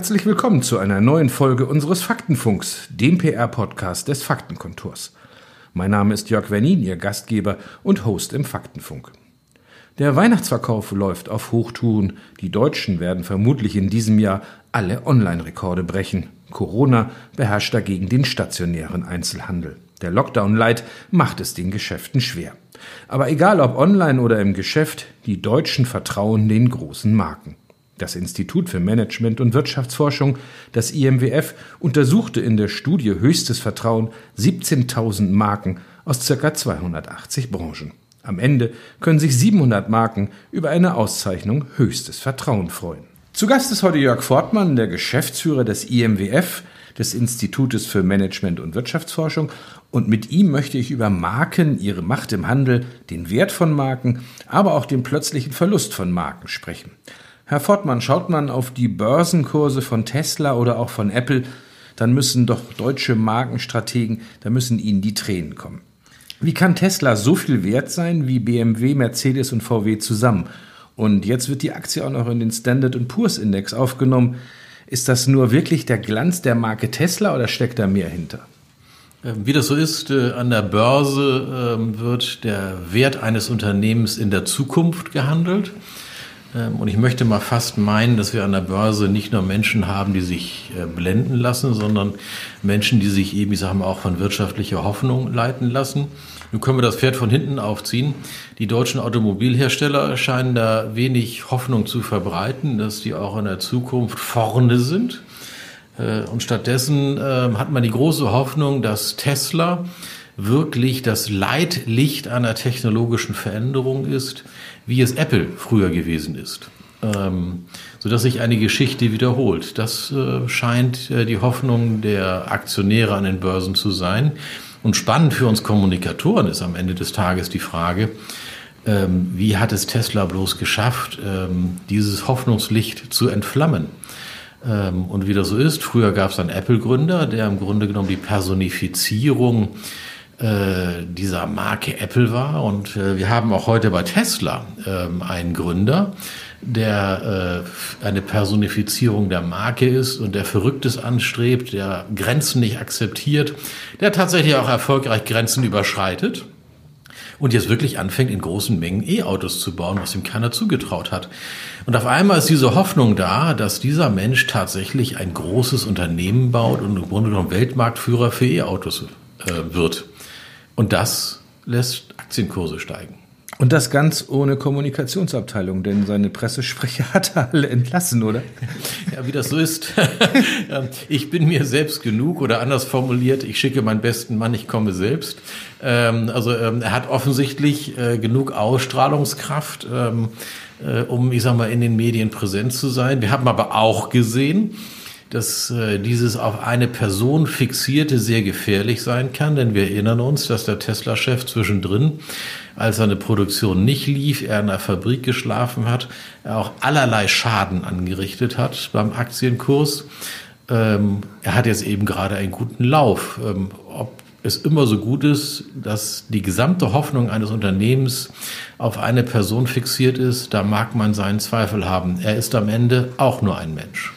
Herzlich willkommen zu einer neuen Folge unseres Faktenfunks, dem PR-Podcast des Faktenkontors. Mein Name ist Jörg Wernin, Ihr Gastgeber und Host im Faktenfunk. Der Weihnachtsverkauf läuft auf Hochtouren. Die Deutschen werden vermutlich in diesem Jahr alle Online-Rekorde brechen. Corona beherrscht dagegen den stationären Einzelhandel. Der Lockdown-Light macht es den Geschäften schwer. Aber egal ob online oder im Geschäft, die Deutschen vertrauen den großen Marken. Das Institut für Management und Wirtschaftsforschung, das IMWF, untersuchte in der Studie Höchstes Vertrauen 17.000 Marken aus ca. 280 Branchen. Am Ende können sich 700 Marken über eine Auszeichnung Höchstes Vertrauen freuen. Zu Gast ist heute Jörg Fortmann, der Geschäftsführer des IMWF, des Institutes für Management und Wirtschaftsforschung, und mit ihm möchte ich über Marken, ihre Macht im Handel, den Wert von Marken, aber auch den plötzlichen Verlust von Marken sprechen. Herr Fortmann, schaut man auf die Börsenkurse von Tesla oder auch von Apple, dann müssen doch deutsche Markenstrategen, da müssen ihnen die Tränen kommen. Wie kann Tesla so viel wert sein wie BMW, Mercedes und VW zusammen? Und jetzt wird die Aktie auch noch in den Standard Poor's Index aufgenommen. Ist das nur wirklich der Glanz der Marke Tesla oder steckt da mehr hinter? Ähm, wie das so ist, äh, an der Börse ähm, wird der Wert eines Unternehmens in der Zukunft gehandelt. Ähm, und ich möchte mal fast meinen, dass wir an der Börse nicht nur Menschen haben, die sich äh, blenden lassen, sondern Menschen, die sich eben, ich sage mal, auch von wirtschaftlicher Hoffnung leiten lassen. Nun können wir das Pferd von hinten aufziehen. Die deutschen Automobilhersteller scheinen da wenig Hoffnung zu verbreiten, dass die auch in der Zukunft vorne sind. Äh, und stattdessen ähm, hat man die große Hoffnung, dass Tesla wirklich das Leitlicht einer technologischen Veränderung ist, wie es Apple früher gewesen ist. Ähm, sodass sich eine Geschichte wiederholt. Das äh, scheint äh, die Hoffnung der Aktionäre an den Börsen zu sein. Und spannend für uns Kommunikatoren ist am Ende des Tages die Frage, ähm, wie hat es Tesla bloß geschafft, ähm, dieses Hoffnungslicht zu entflammen? Ähm, und wie das so ist, früher gab es einen Apple-Gründer, der im Grunde genommen die Personifizierung äh, dieser Marke Apple war. Und äh, wir haben auch heute bei Tesla äh, einen Gründer, der äh, eine Personifizierung der Marke ist und der Verrücktes anstrebt, der Grenzen nicht akzeptiert, der tatsächlich auch erfolgreich Grenzen überschreitet und jetzt wirklich anfängt, in großen Mengen E-Autos zu bauen, was ihm keiner zugetraut hat. Und auf einmal ist diese Hoffnung da, dass dieser Mensch tatsächlich ein großes Unternehmen baut und im Grunde genommen Weltmarktführer für E-Autos äh, wird. Und das lässt Aktienkurse steigen. Und das ganz ohne Kommunikationsabteilung, denn seine Pressesprecher hat er alle entlassen, oder? Ja, wie das so ist. ich bin mir selbst genug oder anders formuliert, ich schicke meinen besten Mann, ich komme selbst. Ähm, also ähm, er hat offensichtlich äh, genug Ausstrahlungskraft, ähm, äh, um, ich sag mal, in den Medien präsent zu sein. Wir haben aber auch gesehen, dass äh, dieses auf eine Person fixierte sehr gefährlich sein kann, denn wir erinnern uns, dass der Tesla-Chef zwischendrin, als seine Produktion nicht lief, er in der Fabrik geschlafen hat, er auch allerlei Schaden angerichtet hat beim Aktienkurs. Ähm, er hat jetzt eben gerade einen guten Lauf. Ähm, ob es immer so gut ist, dass die gesamte Hoffnung eines Unternehmens auf eine Person fixiert ist, da mag man seinen Zweifel haben. Er ist am Ende auch nur ein Mensch.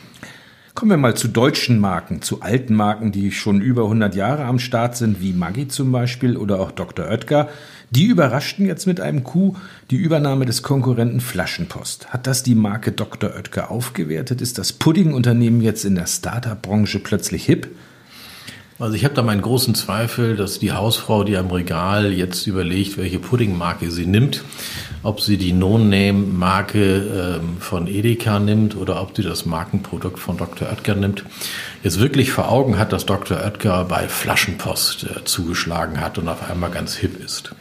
Kommen wir mal zu deutschen Marken, zu alten Marken, die schon über 100 Jahre am Start sind, wie Maggi zum Beispiel oder auch Dr. Oetker. Die überraschten jetzt mit einem Coup die Übernahme des Konkurrenten Flaschenpost. Hat das die Marke Dr. Oetker aufgewertet? Ist das Puddingunternehmen jetzt in der Startup-Branche plötzlich hip? Also ich habe da meinen großen Zweifel, dass die Hausfrau, die am Regal jetzt überlegt, welche Puddingmarke sie nimmt, ob sie die No-Name-Marke ähm, von Edeka nimmt oder ob sie das Markenprodukt von Dr. Oetker nimmt, jetzt wirklich vor Augen hat, dass Dr. Oetker bei Flaschenpost äh, zugeschlagen hat und auf einmal ganz hip ist.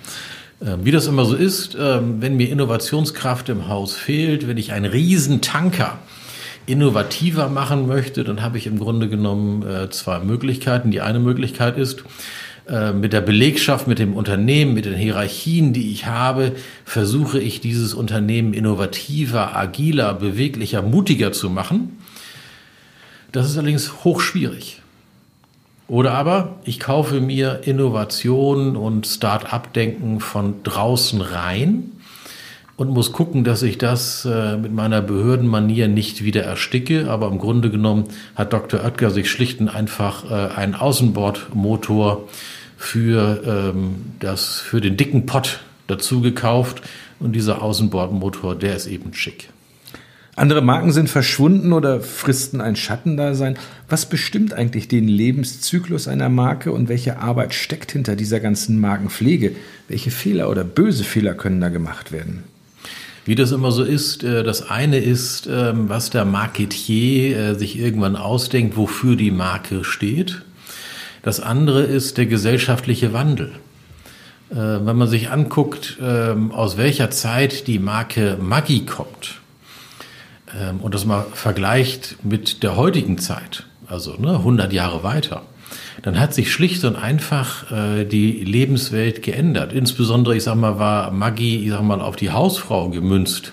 Ähm, wie das immer so ist, ähm, wenn mir Innovationskraft im Haus fehlt, wenn ich einen Riesentanker innovativer machen möchte, dann habe ich im Grunde genommen äh, zwei Möglichkeiten. Die eine Möglichkeit ist, äh, mit der Belegschaft, mit dem Unternehmen, mit den Hierarchien, die ich habe, versuche ich dieses Unternehmen innovativer, agiler, beweglicher, mutiger zu machen. Das ist allerdings hochschwierig. Oder aber ich kaufe mir Innovation und Start-up-Denken von draußen rein und muss gucken, dass ich das äh, mit meiner Behördenmanier nicht wieder ersticke. Aber im Grunde genommen hat Dr. Oetker sich schlicht und einfach äh, einen Außenbordmotor für, ähm, das, für den dicken Pott dazu gekauft. Und dieser Außenbordmotor, der ist eben schick. Andere Marken sind verschwunden oder fristen ein Schattendasein. Was bestimmt eigentlich den Lebenszyklus einer Marke und welche Arbeit steckt hinter dieser ganzen Markenpflege? Welche Fehler oder böse Fehler können da gemacht werden? Wie das immer so ist, äh, das eine ist, ähm, was der Marketier äh, sich irgendwann ausdenkt, wofür die Marke steht. Das andere ist der gesellschaftliche Wandel. Äh, wenn man sich anguckt, ähm, aus welcher Zeit die Marke Maggi kommt ähm, und das mal vergleicht mit der heutigen Zeit, also 100 ne, Jahre weiter, dann hat sich schlicht und einfach äh, die Lebenswelt geändert. Insbesondere, ich sag mal, war Maggi, ich sag mal, auf die Hausfrau gemünzt.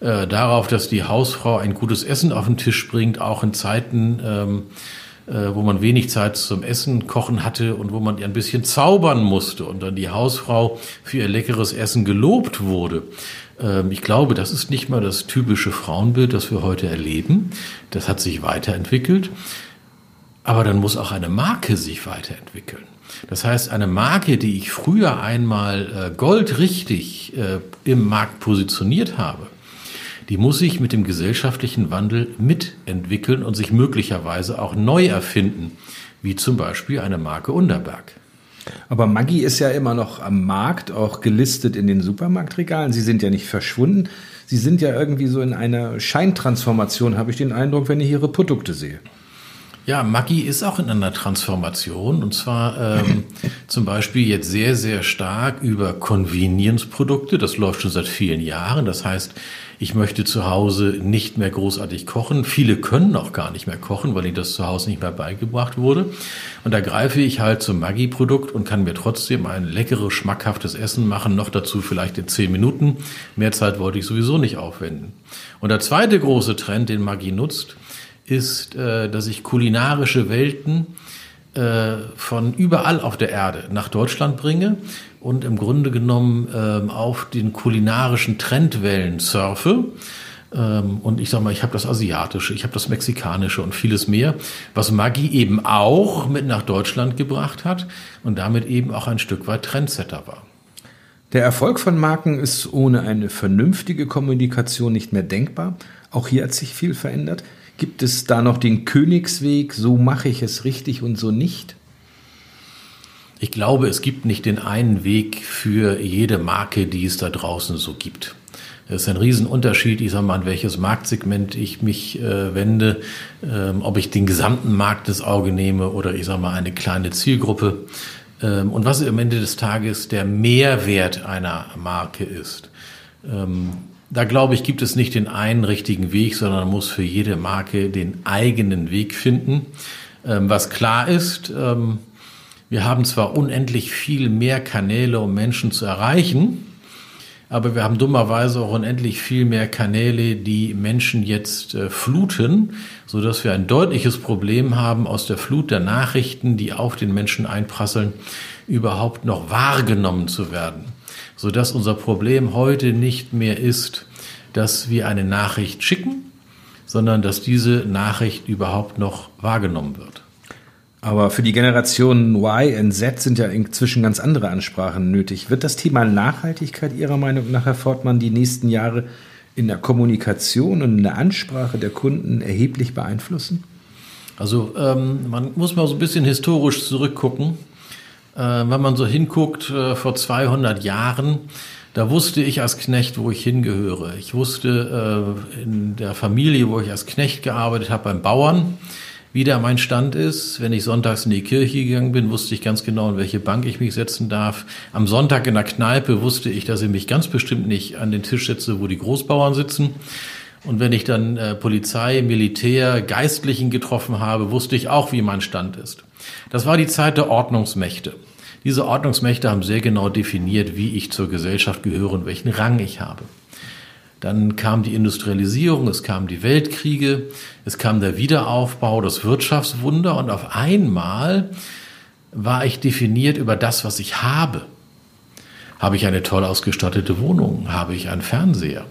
Äh, darauf, dass die Hausfrau ein gutes Essen auf den Tisch bringt, auch in Zeiten, ähm, äh, wo man wenig Zeit zum Essen kochen hatte und wo man ein bisschen zaubern musste und dann die Hausfrau für ihr leckeres Essen gelobt wurde. Ähm, ich glaube, das ist nicht mal das typische Frauenbild, das wir heute erleben. Das hat sich weiterentwickelt. Aber dann muss auch eine Marke sich weiterentwickeln. Das heißt, eine Marke, die ich früher einmal äh, goldrichtig äh, im Markt positioniert habe, die muss sich mit dem gesellschaftlichen Wandel mitentwickeln und sich möglicherweise auch neu erfinden, wie zum Beispiel eine Marke Unterberg. Aber Maggi ist ja immer noch am Markt, auch gelistet in den Supermarktregalen. Sie sind ja nicht verschwunden. Sie sind ja irgendwie so in einer Scheintransformation, habe ich den Eindruck, wenn ich Ihre Produkte sehe. Ja, Maggi ist auch in einer Transformation und zwar ähm, zum Beispiel jetzt sehr, sehr stark über Convenience-Produkte. Das läuft schon seit vielen Jahren. Das heißt, ich möchte zu Hause nicht mehr großartig kochen. Viele können auch gar nicht mehr kochen, weil ihnen das zu Hause nicht mehr beigebracht wurde. Und da greife ich halt zum Maggi-Produkt und kann mir trotzdem ein leckeres, schmackhaftes Essen machen. Noch dazu vielleicht in zehn Minuten. Mehr Zeit wollte ich sowieso nicht aufwenden. Und der zweite große Trend, den Maggi nutzt, ist, äh, dass ich kulinarische Welten äh, von überall auf der Erde nach Deutschland bringe und im Grunde genommen ähm, auf den kulinarischen Trendwellen surfe. Ähm, und ich sage mal, ich habe das Asiatische, ich habe das Mexikanische und vieles mehr, was Maggi eben auch mit nach Deutschland gebracht hat und damit eben auch ein Stück weit Trendsetter war. Der Erfolg von Marken ist ohne eine vernünftige Kommunikation nicht mehr denkbar. Auch hier hat sich viel verändert. Gibt es da noch den Königsweg, so mache ich es richtig und so nicht? Ich glaube, es gibt nicht den einen Weg für jede Marke, die es da draußen so gibt. Es ist ein Riesenunterschied, ich sage mal, an welches Marktsegment ich mich äh, wende, ähm, ob ich den gesamten Markt ins Auge nehme oder ich sage mal eine kleine Zielgruppe. Ähm, und was am Ende des Tages der Mehrwert einer Marke ist. Ähm, da glaube ich, gibt es nicht den einen richtigen Weg, sondern muss für jede Marke den eigenen Weg finden. Ähm, was klar ist, ähm, wir haben zwar unendlich viel mehr Kanäle, um Menschen zu erreichen, aber wir haben dummerweise auch unendlich viel mehr Kanäle, die Menschen jetzt äh, fluten, so dass wir ein deutliches Problem haben, aus der Flut der Nachrichten, die auf den Menschen einprasseln, überhaupt noch wahrgenommen zu werden so dass unser Problem heute nicht mehr ist, dass wir eine Nachricht schicken, sondern dass diese Nachricht überhaupt noch wahrgenommen wird. Aber für die Generation Y und Z sind ja inzwischen ganz andere Ansprachen nötig. Wird das Thema Nachhaltigkeit Ihrer Meinung nach, Herr Fortmann, die nächsten Jahre in der Kommunikation und in der Ansprache der Kunden erheblich beeinflussen? Also ähm, man muss mal so ein bisschen historisch zurückgucken. Äh, wenn man so hinguckt, äh, vor 200 Jahren, da wusste ich als Knecht, wo ich hingehöre. Ich wusste äh, in der Familie, wo ich als Knecht gearbeitet habe, beim Bauern, wie da mein Stand ist. Wenn ich sonntags in die Kirche gegangen bin, wusste ich ganz genau, in welche Bank ich mich setzen darf. Am Sonntag in der Kneipe wusste ich, dass ich mich ganz bestimmt nicht an den Tisch setze, wo die Großbauern sitzen. Und wenn ich dann Polizei, Militär, Geistlichen getroffen habe, wusste ich auch, wie mein Stand ist. Das war die Zeit der Ordnungsmächte. Diese Ordnungsmächte haben sehr genau definiert, wie ich zur Gesellschaft gehöre und welchen Rang ich habe. Dann kam die Industrialisierung, es kamen die Weltkriege, es kam der Wiederaufbau, das Wirtschaftswunder und auf einmal war ich definiert über das, was ich habe. Habe ich eine toll ausgestattete Wohnung? Habe ich einen Fernseher?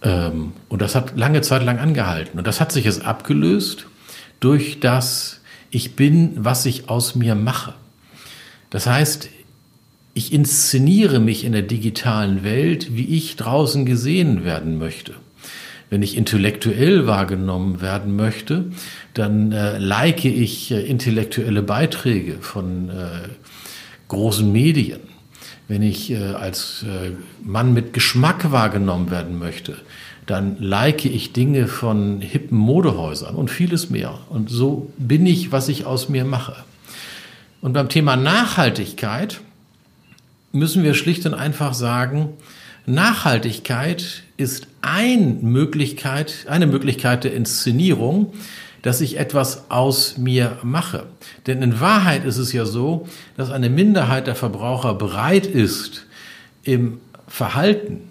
Ähm, und das hat lange Zeit lang angehalten. Und das hat sich jetzt abgelöst durch das, ich bin, was ich aus mir mache. Das heißt, ich inszeniere mich in der digitalen Welt, wie ich draußen gesehen werden möchte. Wenn ich intellektuell wahrgenommen werden möchte, dann äh, like ich äh, intellektuelle Beiträge von äh, großen Medien. Wenn ich äh, als äh, Mann mit Geschmack wahrgenommen werden möchte, dann like ich Dinge von hippen Modehäusern und vieles mehr. Und so bin ich, was ich aus mir mache. Und beim Thema Nachhaltigkeit müssen wir schlicht und einfach sagen, Nachhaltigkeit ist ein Möglichkeit, eine Möglichkeit der Inszenierung, dass ich etwas aus mir mache. Denn in Wahrheit ist es ja so, dass eine Minderheit der Verbraucher bereit ist, im Verhalten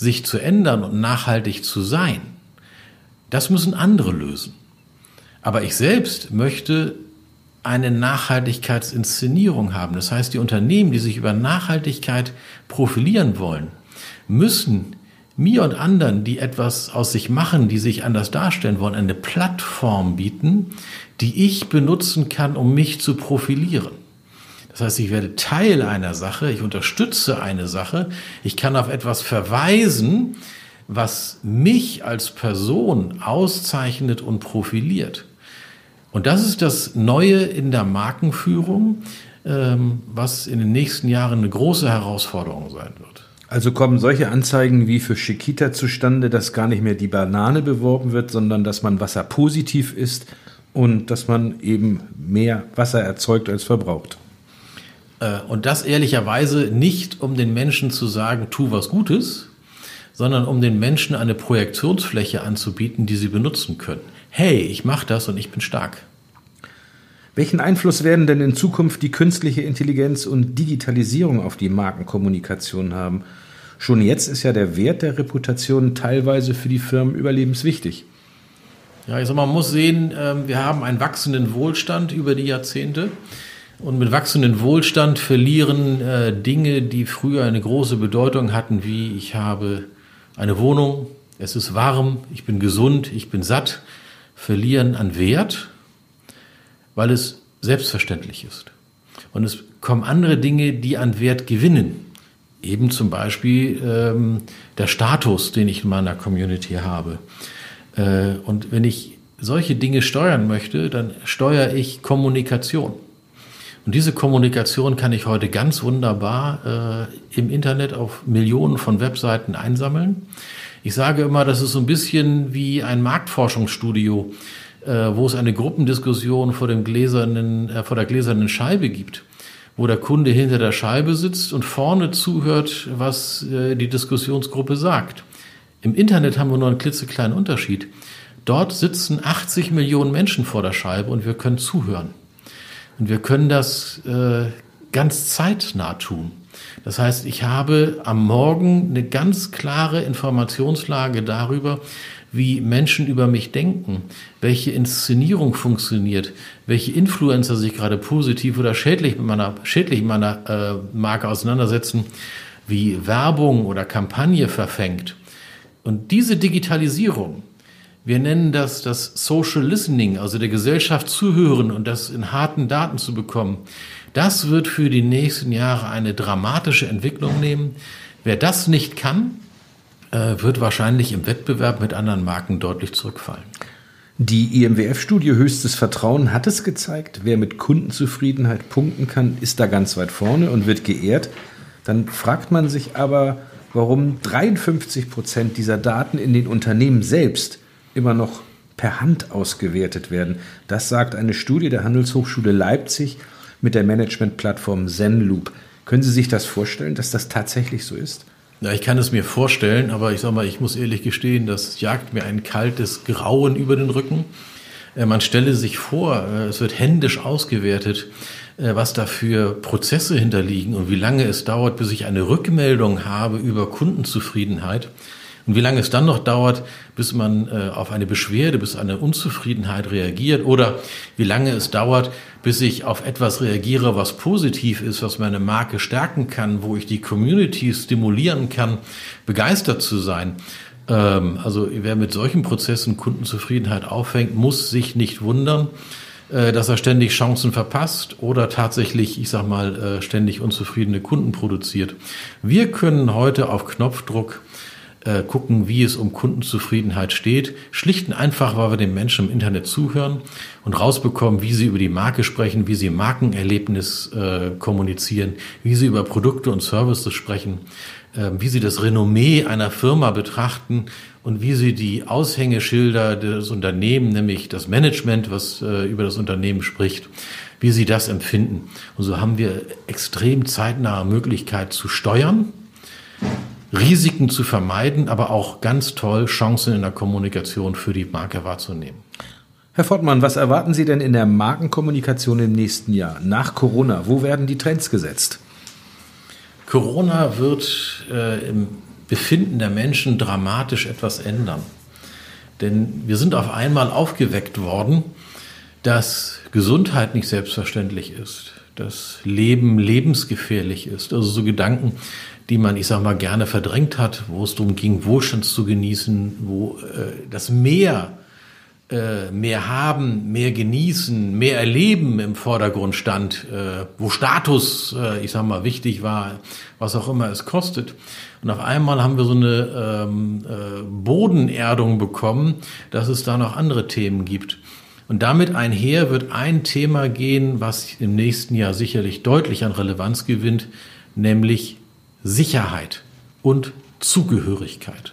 sich zu ändern und nachhaltig zu sein. Das müssen andere lösen. Aber ich selbst möchte eine Nachhaltigkeitsinszenierung haben. Das heißt, die Unternehmen, die sich über Nachhaltigkeit profilieren wollen, müssen mir und anderen, die etwas aus sich machen, die sich anders darstellen wollen, eine Plattform bieten, die ich benutzen kann, um mich zu profilieren. Das heißt, ich werde Teil einer Sache, ich unterstütze eine Sache, ich kann auf etwas verweisen, was mich als Person auszeichnet und profiliert. Und das ist das Neue in der Markenführung, ähm, was in den nächsten Jahren eine große Herausforderung sein wird. Also kommen solche Anzeigen wie für Chiquita zustande, dass gar nicht mehr die Banane beworben wird, sondern dass man Wasser positiv isst und dass man eben mehr Wasser erzeugt als verbraucht. Äh, und das ehrlicherweise nicht, um den Menschen zu sagen, tu was Gutes, sondern um den Menschen eine Projektionsfläche anzubieten, die sie benutzen können. Hey, ich mache das und ich bin stark. Welchen Einfluss werden denn in Zukunft die künstliche Intelligenz und Digitalisierung auf die Markenkommunikation haben? Schon jetzt ist ja der Wert der Reputation teilweise für die Firmen überlebenswichtig. Ja, also man muss sehen, ähm, wir haben einen wachsenden Wohlstand über die Jahrzehnte. Und mit wachsendem Wohlstand verlieren äh, Dinge, die früher eine große Bedeutung hatten, wie ich habe eine Wohnung, es ist warm, ich bin gesund, ich bin satt, verlieren an Wert, weil es selbstverständlich ist. Und es kommen andere Dinge, die an Wert gewinnen. Eben zum Beispiel ähm, der Status, den ich in meiner Community habe. Äh, und wenn ich solche Dinge steuern möchte, dann steuere ich Kommunikation. Und diese Kommunikation kann ich heute ganz wunderbar äh, im Internet auf Millionen von Webseiten einsammeln. Ich sage immer, das ist so ein bisschen wie ein Marktforschungsstudio, äh, wo es eine Gruppendiskussion vor, dem gläsernen, äh, vor der gläsernen Scheibe gibt wo der Kunde hinter der Scheibe sitzt und vorne zuhört, was äh, die Diskussionsgruppe sagt. Im Internet haben wir nur einen klitzekleinen Unterschied. Dort sitzen 80 Millionen Menschen vor der Scheibe und wir können zuhören. Und wir können das äh, ganz zeitnah tun. Das heißt, ich habe am Morgen eine ganz klare Informationslage darüber, wie Menschen über mich denken, welche Inszenierung funktioniert, welche Influencer sich gerade positiv oder schädlich mit meiner, schädlich meiner äh, Marke auseinandersetzen, wie Werbung oder Kampagne verfängt. Und diese Digitalisierung, wir nennen das das Social Listening, also der Gesellschaft zuhören und das in harten Daten zu bekommen. Das wird für die nächsten Jahre eine dramatische Entwicklung nehmen. Wer das nicht kann, äh, wird wahrscheinlich im Wettbewerb mit anderen Marken deutlich zurückfallen. Die IMWF-Studie Höchstes Vertrauen hat es gezeigt, wer mit Kundenzufriedenheit punkten kann, ist da ganz weit vorne und wird geehrt. Dann fragt man sich aber, warum 53 Prozent dieser Daten in den Unternehmen selbst immer noch per Hand ausgewertet werden. Das sagt eine Studie der Handelshochschule Leipzig mit der Managementplattform Zenloop. Können Sie sich das vorstellen, dass das tatsächlich so ist? Ja, ich kann es mir vorstellen, aber ich sag mal, ich muss ehrlich gestehen, das jagt mir ein kaltes Grauen über den Rücken. Äh, man stelle sich vor, äh, es wird händisch ausgewertet, äh, was da für Prozesse hinterliegen und wie lange es dauert, bis ich eine Rückmeldung habe über Kundenzufriedenheit. Und wie lange es dann noch dauert, bis man äh, auf eine Beschwerde, bis eine Unzufriedenheit reagiert oder wie lange es dauert, bis ich auf etwas reagiere, was positiv ist, was meine Marke stärken kann, wo ich die Community stimulieren kann, begeistert zu sein. Ähm, also wer mit solchen Prozessen Kundenzufriedenheit aufhängt, muss sich nicht wundern, äh, dass er ständig Chancen verpasst oder tatsächlich, ich sag mal, äh, ständig unzufriedene Kunden produziert. Wir können heute auf Knopfdruck äh, gucken, wie es um Kundenzufriedenheit steht. Schlicht und einfach, weil wir den Menschen im Internet zuhören und rausbekommen, wie sie über die Marke sprechen, wie sie Markenerlebnis äh, kommunizieren, wie sie über Produkte und Services sprechen, äh, wie sie das Renommee einer Firma betrachten und wie sie die Aushängeschilder des Unternehmens, nämlich das Management, was äh, über das Unternehmen spricht, wie sie das empfinden. Und so haben wir extrem zeitnahe Möglichkeit zu steuern Risiken zu vermeiden, aber auch ganz toll Chancen in der Kommunikation für die Marke wahrzunehmen. Herr Fortmann, was erwarten Sie denn in der Markenkommunikation im nächsten Jahr, nach Corona? Wo werden die Trends gesetzt? Corona wird äh, im Befinden der Menschen dramatisch etwas ändern. Denn wir sind auf einmal aufgeweckt worden, dass Gesundheit nicht selbstverständlich ist, dass Leben lebensgefährlich ist. Also so Gedanken, die man, ich sag mal, gerne verdrängt hat, wo es darum ging, Wohlstand zu genießen, wo äh, das Mehr, äh, mehr haben, mehr genießen, mehr erleben im Vordergrund stand, äh, wo Status, äh, ich sag mal, wichtig war, was auch immer es kostet. Und auf einmal haben wir so eine ähm, äh, Bodenerdung bekommen, dass es da noch andere Themen gibt. Und damit einher wird ein Thema gehen, was im nächsten Jahr sicherlich deutlich an Relevanz gewinnt, nämlich Sicherheit und Zugehörigkeit.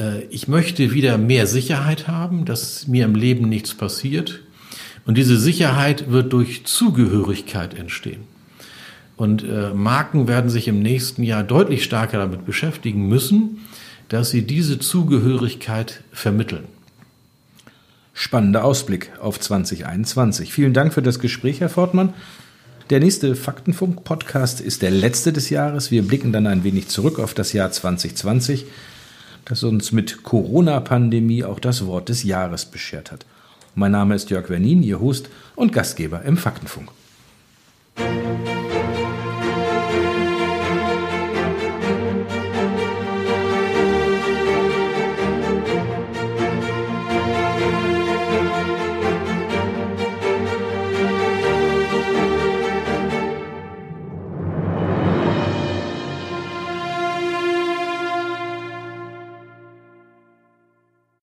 Äh, ich möchte wieder mehr Sicherheit haben, dass mir im Leben nichts passiert. Und diese Sicherheit wird durch Zugehörigkeit entstehen. Und äh, Marken werden sich im nächsten Jahr deutlich stärker damit beschäftigen müssen, dass sie diese Zugehörigkeit vermitteln. Spannender Ausblick auf 2021. Vielen Dank für das Gespräch, Herr Fortmann. Der nächste Faktenfunk-Podcast ist der letzte des Jahres. Wir blicken dann ein wenig zurück auf das Jahr 2020, das uns mit Corona-Pandemie auch das Wort des Jahres beschert hat. Mein Name ist Jörg Wernin, Ihr Host und Gastgeber im Faktenfunk. Musik